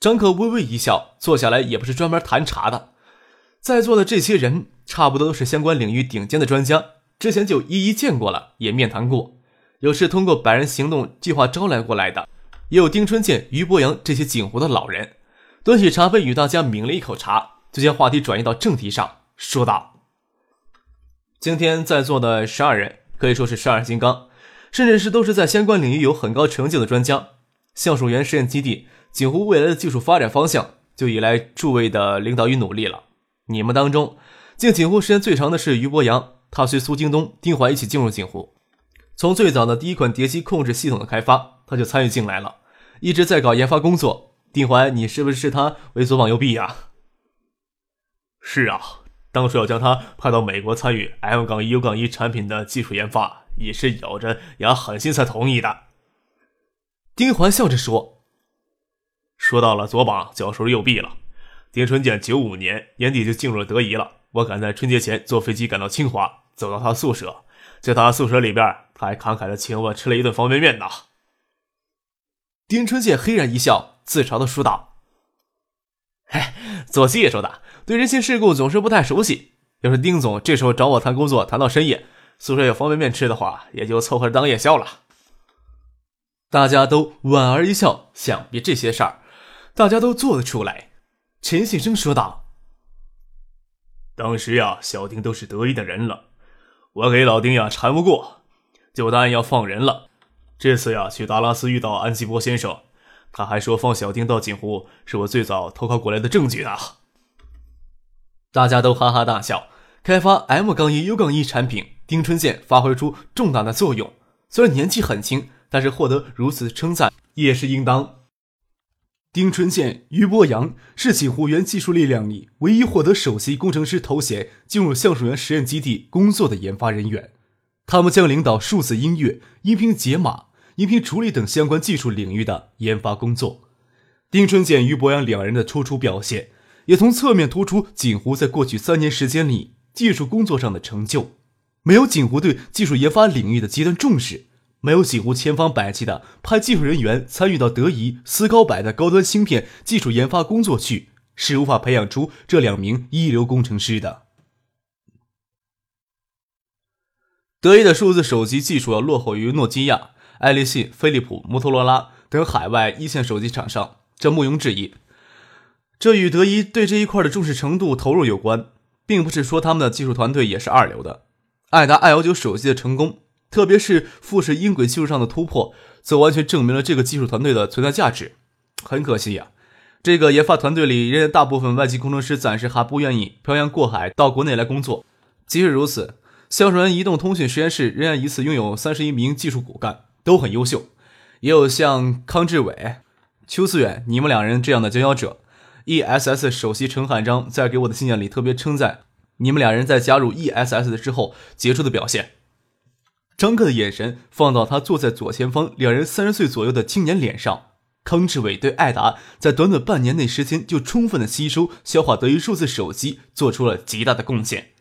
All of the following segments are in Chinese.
张克微微一笑，坐下来也不是专门谈茶的。在座的这些人，差不多都是相关领域顶尖的专家，之前就一一见过了，也面谈过。有是通过百人行动计划招来过来的，也有丁春健、于博阳这些锦湖的老人。端起茶杯与大家抿了一口茶，就将话题转移到正题上，说道：“今天在座的十二人，可以说是十二金刚，甚至是都是在相关领域有很高成就的专家。橡树园实验基地。”锦湖未来的技术发展方向，就依赖诸位的领导与努力了。你们当中，进锦湖时间最长的是于博洋，他随苏京东、丁怀一起进入锦湖。从最早的第一款碟机控制系统的开发，他就参与进来了，一直在搞研发工作。丁怀，你是不是视他为左膀右臂呀？是啊，当初要将他派到美国参与 M 杠一 U 杠一产品的技术研发，也是咬着牙狠心才同意的。丁怀笑着说。说到了左膀，就要说右臂了。丁春健九五年年底就进入了德仪了。我赶在春节前坐飞机赶到清华，走到他宿舍，在他宿舍里边，他还慷慨的请我吃了一顿方便面呢。丁春健嘿然一笑，自嘲的说道：“嘿，做技术的对人情世故总是不太熟悉。要是丁总这时候找我谈工作，谈到深夜，宿舍有方便面吃的话，也就凑合着当夜宵了。”大家都莞尔一笑，想必这些事儿。大家都做得出来，陈先生说道：“当时呀，小丁都是得意的人了，我给老丁呀缠不过，就答应要放人了。这次呀，去达拉斯遇到安吉波先生，他还说放小丁到锦湖是我最早投靠过来的证据呢。”大家都哈哈大笑。开发 M 杠一 U 杠一产品，丁春健发挥出重大的作用。虽然年纪很轻，但是获得如此称赞也是应当。丁春健、于博阳是锦湖园技术力量里唯一获得首席工程师头衔进入橡树园实验基地工作的研发人员。他们将领导数字音乐、音频解码、音频处理等相关技术领域的研发工作。丁春健、于博阳两人的突出表现，也从侧面突出锦湖在过去三年时间里技术工作上的成就。没有锦湖对技术研发领域的极端重视。没有几乎千方百计的派技术人员参与到德仪、思高百的高端芯片技术研发工作去，是无法培养出这两名一流工程师的。德仪的数字手机技术要落后于诺基亚、爱立信、飞利浦、摩托罗拉等海外一线手机厂商，这毋庸置疑。这与德仪对这一块的重视程度、投入有关，并不是说他们的技术团队也是二流的。爱达 i 幺九手机的成功。特别是富士音轨技术上的突破，则完全证明了这个技术团队的存在价值。很可惜呀，这个研发团队里仍然大部分外籍工程师暂时还不愿意漂洋过海到国内来工作。即使如此，橡树园移动通讯实验室仍然一次拥有三十一名技术骨干，都很优秀。也有像康志伟、邱思远，你们两人这样的佼佼者。E.S.S 首席陈汉章在给我的信件里特别称赞你们两人在加入 E.S.S 之后杰出的表现。张克的眼神放到他坐在左前方两人三十岁左右的青年脸上。康志伟对艾达在短短半年内时间就充分的吸收消化德仪数字手机做出了极大的贡献，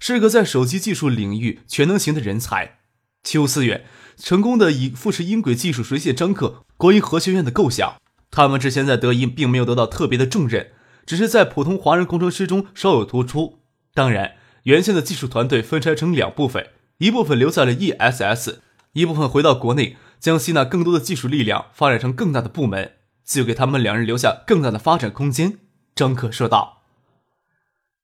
是个在手机技术领域全能型的人才。邱思远成功的以富士音轨技术实现张克国营核学院的构想。他们之前在德仪并没有得到特别的重任，只是在普通华人工程师中稍有突出。当然，原先的技术团队分拆成两部分。一部分留在了 E.S.S，一部分回到国内，将吸纳更多的技术力量，发展成更大的部门，就给他们两人留下更大的发展空间。张克说道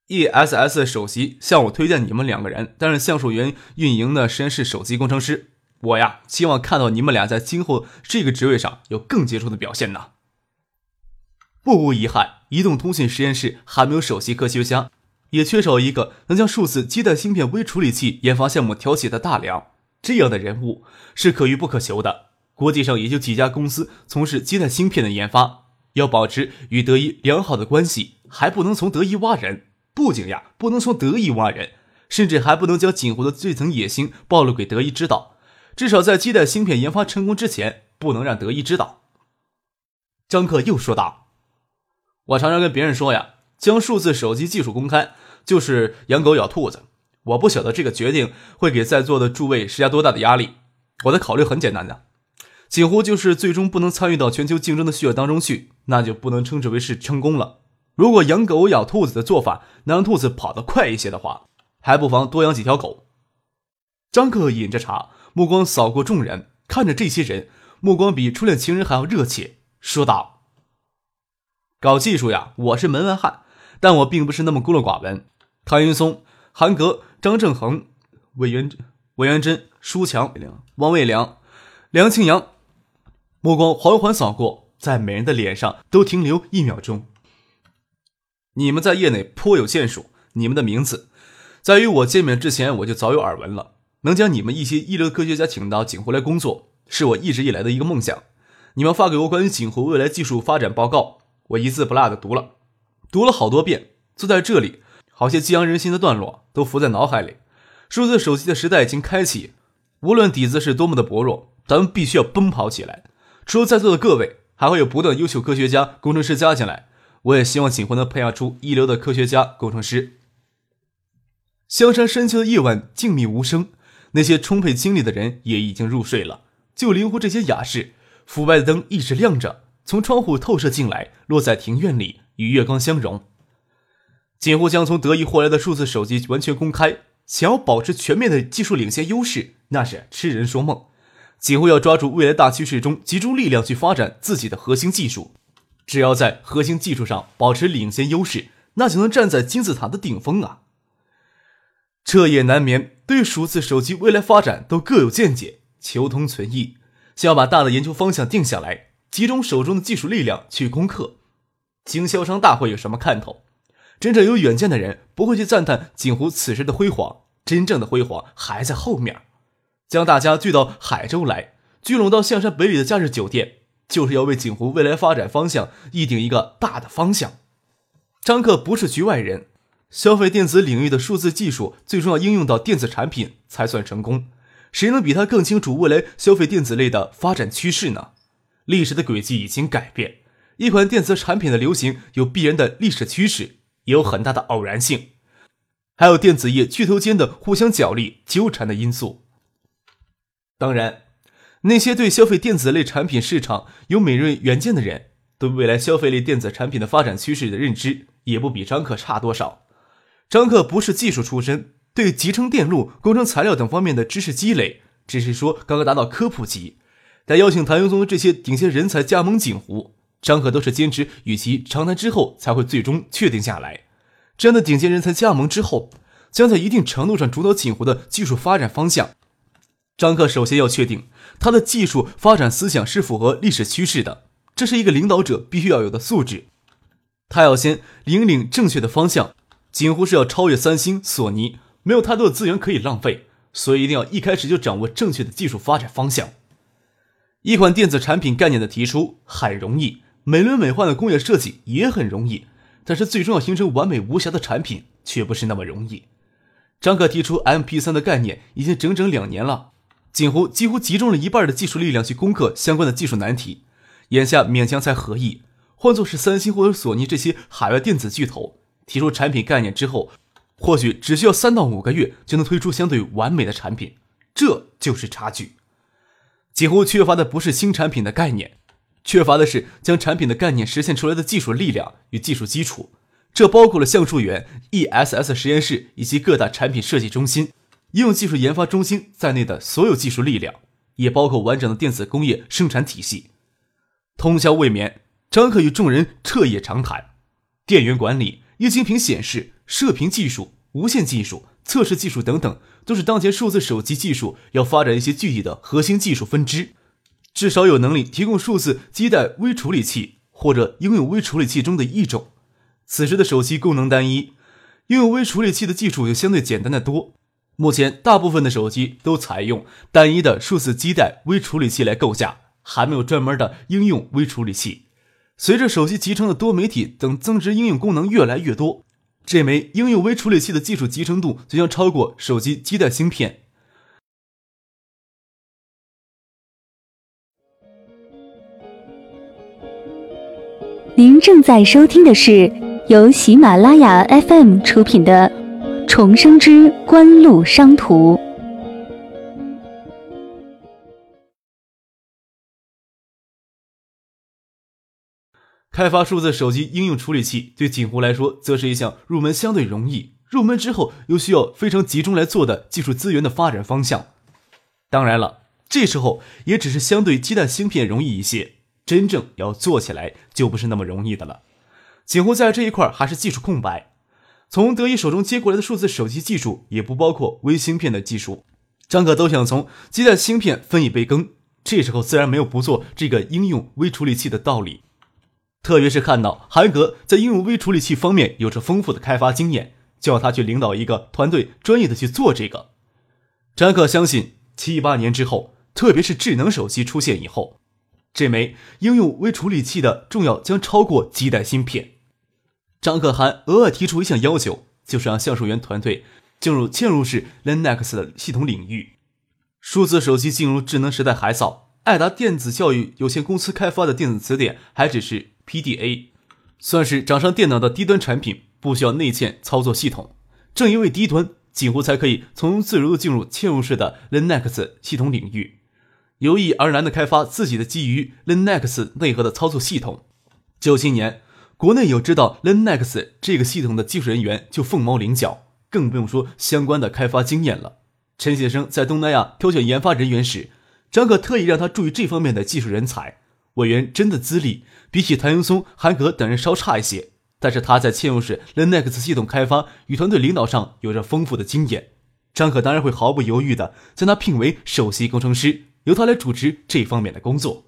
：“E.S.S 首席向我推荐你们两个人担任橡树园运营的实验室首席工程师，我呀，希望看到你们俩在今后这个职位上有更杰出的表现呢。”不无遗憾，移动通信实验室还没有首席科学家。也缺少一个能将数字基带芯片微处理器研发项目挑起的大梁，这样的人物是可遇不可求的。国际上也就几家公司从事基带芯片的研发，要保持与德一良好的关系，还不能从德一挖人。不仅呀，不能从德一挖人，甚至还不能将锦湖的这层野心暴露给德一知道。至少在基带芯片研发成功之前，不能让德一知道。张克又说道：“我常常跟别人说呀，将数字手机技术公开，就是养狗咬兔子。我不晓得这个决定会给在座的诸位施加多大的压力。我的考虑很简单的，几乎就是最终不能参与到全球竞争的序列当中去，那就不能称之为是成功了。如果养狗咬兔子的做法能让兔子跑得快一些的话，还不妨多养几条狗。”张克饮着茶，目光扫过众人，看着这些人，目光比初恋情人还要热切。说道：“搞技术呀，我是门外汉，但我并不是那么孤陋寡闻。唐云松、韩格、张正恒、魏元、魏元贞、舒强、王卫良、梁庆阳，目光缓缓扫过，在每人的脸上都停留一秒钟。你们在业内颇有建树，你们的名字，在与我见面之前，我就早有耳闻了。能将你们一些一流科学家请到锦湖来工作，是我一直以来的一个梦想。”你们发给我关于锦湖未来技术发展报告，我一字不落的读了，读了好多遍。坐在这里，好些激扬人心的段落都浮在脑海里。数字手机的时代已经开启，无论底子是多么的薄弱，咱们必须要奔跑起来。除了在座的各位，还会有不断优秀科学家、工程师加进来。我也希望锦湖能培养出一流的科学家、工程师。香山深秋的夜晚静谧无声，那些充沛精力的人也已经入睡了，就灵湖这些雅士。腐败的灯一直亮着，从窗户透射进来，落在庭院里，与月光相融。锦湖将从德意获来的数字手机完全公开，想要保持全面的技术领先优势，那是痴人说梦。锦湖要抓住未来大趋势中集中力量去发展自己的核心技术，只要在核心技术上保持领先优势，那就能站在金字塔的顶峰啊！彻夜难眠，对数字手机未来发展都各有见解，求同存异。想要把大的研究方向定下来，集中手中的技术力量去攻克。经销商大会有什么看头？真正有远见的人不会去赞叹锦湖此时的辉煌，真正的辉煌还在后面。将大家聚到海州来，聚拢到象山北里的假日酒店，就是要为锦湖未来发展方向议定一个大的方向。张克不是局外人，消费电子领域的数字技术最终要应用到电子产品才算成功。谁能比他更清楚未来消费电子类的发展趋势呢？历史的轨迹已经改变，一款电子产品的流行有必然的历史趋势，也有很大的偶然性，还有电子业巨头间的互相角力纠缠的因素。当然，那些对消费电子类产品市场有敏锐远见的人，对未来消费类电子产品的发展趋势的认知，也不比张克差多少。张克不是技术出身。对集成电路、工程材料等方面的知识积累，只是说刚刚达到科普级。但邀请谭永宗这些顶尖人才加盟锦湖，张可都是坚持与其长谈之后才会最终确定下来。这样的顶尖人才加盟之后，将在一定程度上主导锦湖的技术发展方向。张克首先要确定他的技术发展思想是符合历史趋势的，这是一个领导者必须要有的素质。他要先引领正确的方向。锦湖是要超越三星、索尼。没有太多的资源可以浪费，所以一定要一开始就掌握正确的技术发展方向。一款电子产品概念的提出很容易，美轮美奂的工业设计也很容易，但是最终要形成完美无瑕的产品却不是那么容易。张可提出 MP3 的概念已经整整两年了，锦湖几乎集中了一半的技术力量去攻克相关的技术难题，眼下勉强才合意。换作是三星或者索尼这些海外电子巨头提出产品概念之后。或许只需要三到五个月就能推出相对完美的产品，这就是差距。几乎缺乏的不是新产品的概念，缺乏的是将产品的概念实现出来的技术力量与技术基础。这包括了橡树园、ESS 实验室以及各大产品设计中心、应用技术研发中心在内的所有技术力量，也包括完整的电子工业生产体系。通宵未眠，张克与众人彻夜长谈，电源管理、液晶屏显示。射频技术、无线技术、测试技术等等，都是当前数字手机技术要发展一些具体的核心技术分支，至少有能力提供数字基带微处理器或者应用微处理器中的一种。此时的手机功能单一，应用微处理器的技术就相对简单的多。目前大部分的手机都采用单一的数字基带微处理器来构架，还没有专门的应用微处理器。随着手机集成的多媒体等增值应用功能越来越多，这枚应用微处理器的技术集成度就将超过手机基带芯片。您正在收听的是由喜马拉雅 FM 出品的《重生之官路商途》。开发数字手机应用处理器对锦湖来说，则是一项入门相对容易、入门之后又需要非常集中来做的技术资源的发展方向。当然了，这时候也只是相对鸡蛋芯片容易一些，真正要做起来就不是那么容易的了。锦湖在这一块还是技术空白，从德意手中接过来的数字手机技术也不包括微芯片的技术。张可都想从基带芯片分一杯羹，这时候自然没有不做这个应用微处理器的道理。特别是看到韩格在应用微处理器方面有着丰富的开发经验，叫他去领导一个团队，专业的去做这个。张可相信，七八年之后，特别是智能手机出现以后，这枚应用微处理器的重要将超过基带芯片。张可涵额外提出一项要求，就是让橡树园团队进入嵌入式 Linux 的系统领域。数字手机进入智能时代还早，爱达电子教育有限公司开发的电子词典还只是。PDA 算是掌上电脑的低端产品，不需要内嵌操作系统。正因为低端，几乎才可以从自如地进入嵌入式的 Linux 系统领域，由易而难地开发自己的基于 Linux 内核的操作系统。九七年，国内有知道 Linux 这个系统的技术人员就凤毛麟角，更不用说相关的开发经验了。陈先生在东南亚挑选研发人员时，张可特意让他注意这方面的技术人才。委员真的资历比起谭云松、韩格等人稍差一些，但是他在嵌入式 Linux 系统开发与团队领导上有着丰富的经验。张可当然会毫不犹豫的将他聘为首席工程师，由他来主持这方面的工作。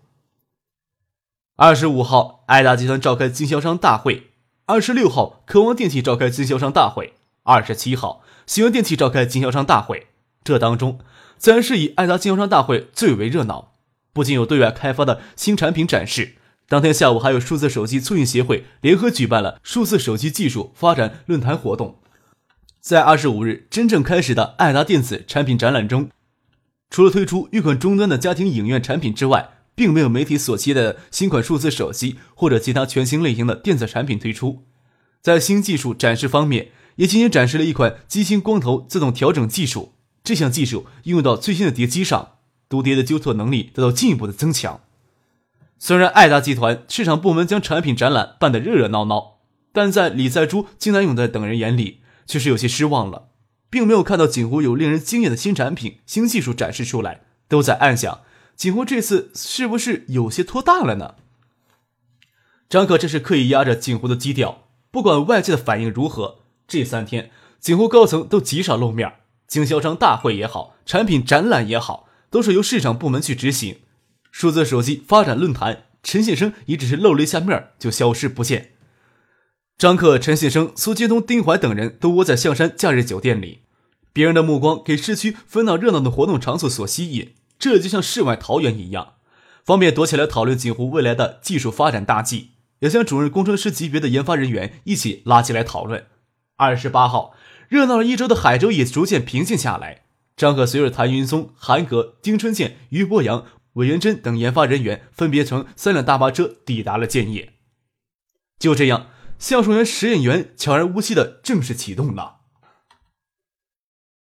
二十五号，爱达集团召开经销商大会；二十六号，科王电器召开经销商大会；二十七号，新源电器召开经销商大会。这当中，自然是以爱达经销商大会最为热闹。不仅有对外开发的新产品展示，当天下午还有数字手机促进协会联合举办了数字手机技术发展论坛活动。在二十五日真正开始的爱达电子产品展览中，除了推出一款终端的家庭影院产品之外，并没有媒体所期待的新款数字手机或者其他全新类型的电子产品推出。在新技术展示方面，也仅仅展示了一款机芯光头自动调整技术，这项技术应用到最新的碟机上。读碟的纠错能力得到进一步的增强。虽然爱达集团市场部门将产品展览办得热热闹闹，但在李在洙、金南勇的等人眼里，却是有些失望了，并没有看到锦湖有令人惊艳的新产品、新技术展示出来，都在暗想：锦湖这次是不是有些拖大了呢？张可这是刻意压着锦湖的基调，不管外界的反应如何，这三天锦湖高层都极少露面，经销商大会也好，产品展览也好。都是由市场部门去执行。数字手机发展论坛，陈先生也只是露了一下面就消失不见。张克、陈先生、苏金东、丁怀等人都窝在象山假日酒店里，别人的目光给市区纷闹热闹的活动场所所吸引，这就像世外桃源一样，方便躲起来讨论锦湖未来的技术发展大计，也将主任工程师级别的研发人员一起拉进来讨论。二十八号，热闹了一周的海州也逐渐平静下来。张克随着谭云松、韩格、丁春健、于博阳、韦元珍等研发人员分别乘三辆大巴车抵达了建业。就这样，橡树园实验园悄然无息的正式启动了。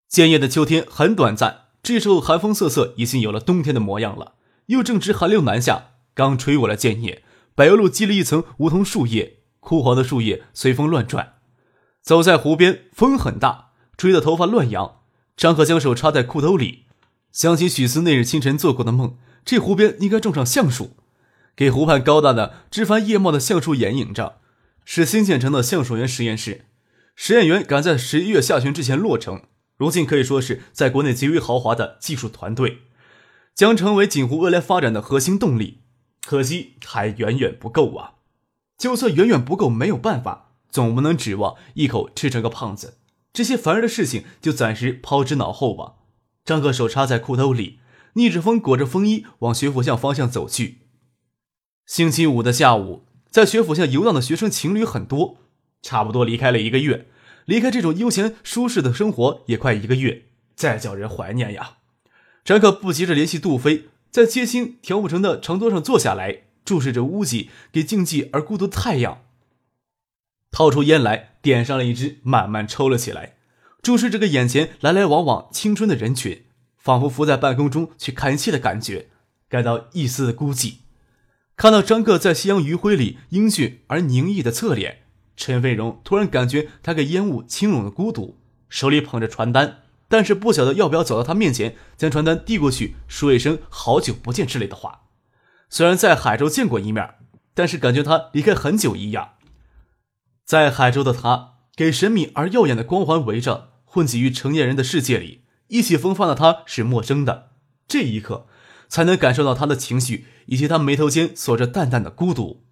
建业的秋天很短暂，这时候寒风瑟瑟，已经有了冬天的模样了。又正值寒流南下，刚吹过了建业，柏油路积了一层梧桐树叶，枯黄的树叶随风乱转。走在湖边，风很大，吹得头发乱扬。张可将手插在裤兜里，想起许思那日清晨做过的梦，这湖边应该种上橡树，给湖畔高大的枝繁叶茂的橡树掩映着。是新建成的橡树园实验室，实验园赶在十一月下旬之前落成，如今可以说是在国内极为豪华的技术团队，将成为锦湖未来发展的核心动力。可惜还远远不够啊！就算远远不够，没有办法，总不能指望一口吃成个胖子。这些烦人的事情就暂时抛之脑后吧。张克手插在裤兜里，逆着风裹着风衣往学府巷方向走去。星期五的下午，在学府下游荡的学生情侣很多，差不多离开了一个月，离开这种悠闲舒适的生活也快一个月，再叫人怀念呀。张克不急着联系杜飞，在街心调布城的长桌上坐下来，注视着屋脊给静寂而孤独的太阳，掏出烟来，点上了一支，慢慢抽了起来，注视这个眼前来来往往青春的人群，仿佛浮在半空中去看戏的感觉，感到一丝的孤寂。看到张克在夕阳余晖里英俊而凝毅的侧脸，陈飞荣突然感觉他给烟雾轻拢的孤独，手里捧着传单，但是不晓得要不要走到他面前，将传单递过去，说一声“好久不见”之类的话。虽然在海州见过一面，但是感觉他离开很久一样。在海州的他，给神秘而耀眼的光环围着，混迹于成年人的世界里，意气风发的他是陌生的。这一刻。才能感受到他的情绪，以及他眉头间锁着淡淡的孤独。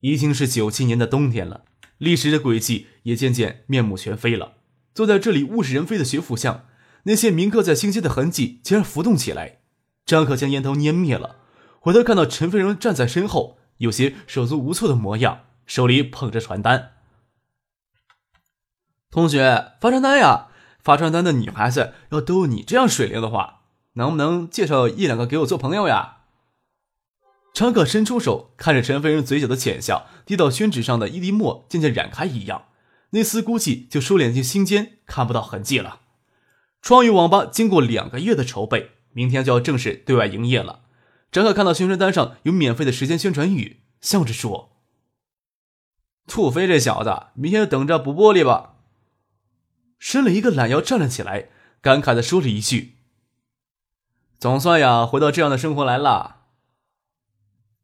已经是九七年的冬天了，历史的轨迹也渐渐面目全非了。坐在这里物是人非的学府巷，那些铭刻在心间的痕迹竟然浮动起来。张可将烟头捏灭了，回头看到陈飞荣站在身后，有些手足无措的模样，手里捧着传单。同学发传单呀！发传单的女孩子要都有你这样水灵的话。能不能介绍一两个给我做朋友呀？张可伸出手，看着陈飞人嘴角的浅笑，滴到宣纸上的一滴墨渐渐染开一样，那丝孤寂就收敛进心间，看不到痕迹了。创意网吧经过两个月的筹备，明天就要正式对外营业了。张可看到宣传单上有免费的时间宣传语，笑着说：“兔飞这小子，明天就等着补玻璃吧。”伸了一个懒腰，站了起来，感慨的说了一句。总算呀，回到这样的生活来了。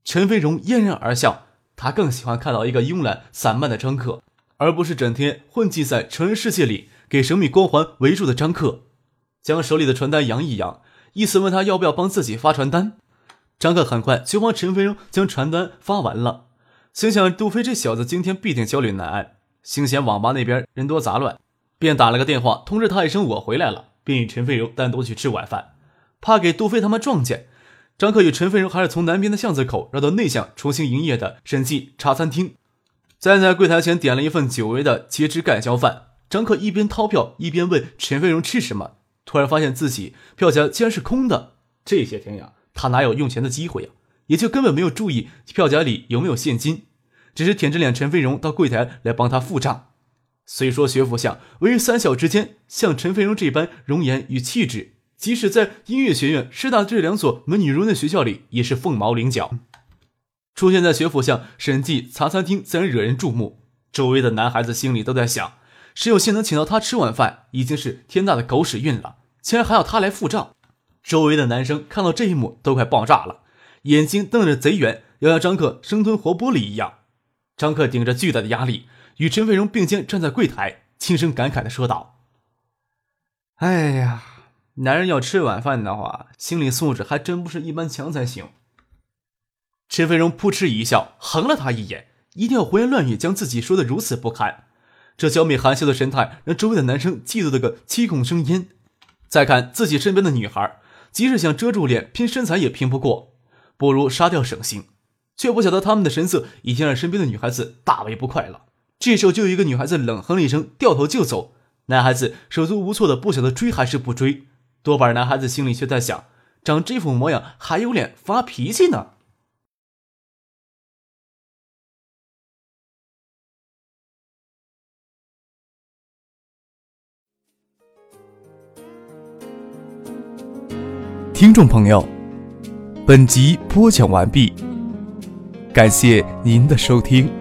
陈飞荣嫣然而笑，他更喜欢看到一个慵懒散漫的张克，而不是整天混迹在成人世界里给神秘光环围住的张克。将手里的传单扬一扬，意思问他要不要帮自己发传单。张克很快就帮陈飞荣将传单发完了，心想杜飞这小子今天必定焦虑难安，心嫌网吧那边人多杂乱，便打了个电话通知他一声我回来了，便与陈飞荣单独去吃晚饭。怕给杜飞他们撞见，张克与陈飞荣还是从南边的巷子口绕到内巷重新营业的审计茶餐厅，站在柜台前点了一份久违的茄汁盖浇饭。张克一边掏票一边问陈飞荣吃什么，突然发现自己票夹竟然是空的。这些天呀，他哪有用钱的机会呀？也就根本没有注意票夹里有没有现金，只是舔着脸，陈飞荣到柜台来帮他付账。虽说学府巷位于三小之间，像陈飞荣这般容颜与气质。即使在音乐学院、师大这两所美女如的学校里，也是凤毛麟角。出现在学府巷审计茶餐厅，自然惹人注目。周围的男孩子心里都在想：谁有幸能请到他吃晚饭，已经是天大的狗屎运了，竟然还要他来付账。周围的男生看到这一幕都快爆炸了，眼睛瞪着贼圆，要让张克生吞活剥了一样。张克顶着巨大的压力，与陈飞荣并肩站在柜台，轻声感慨地说道：“哎呀。”男人要吃晚饭的话，心理素质还真不是一般强才行。陈飞荣扑哧一笑，横了他一眼，一定要胡言乱语，将自己说的如此不堪。这娇媚含羞的神态，让周围的男生嫉妒的个七孔生烟。再看自己身边的女孩，即使想遮住脸拼身材也拼不过，不如杀掉省心。却不晓得他们的神色已经让身边的女孩子大为不快了。这时候就有一个女孩子冷哼了一声，掉头就走。男孩子手足无措的，不晓得追还是不追。多半男孩子心里却在想：长这副模样还有脸发脾气呢？听众朋友，本集播讲完毕，感谢您的收听。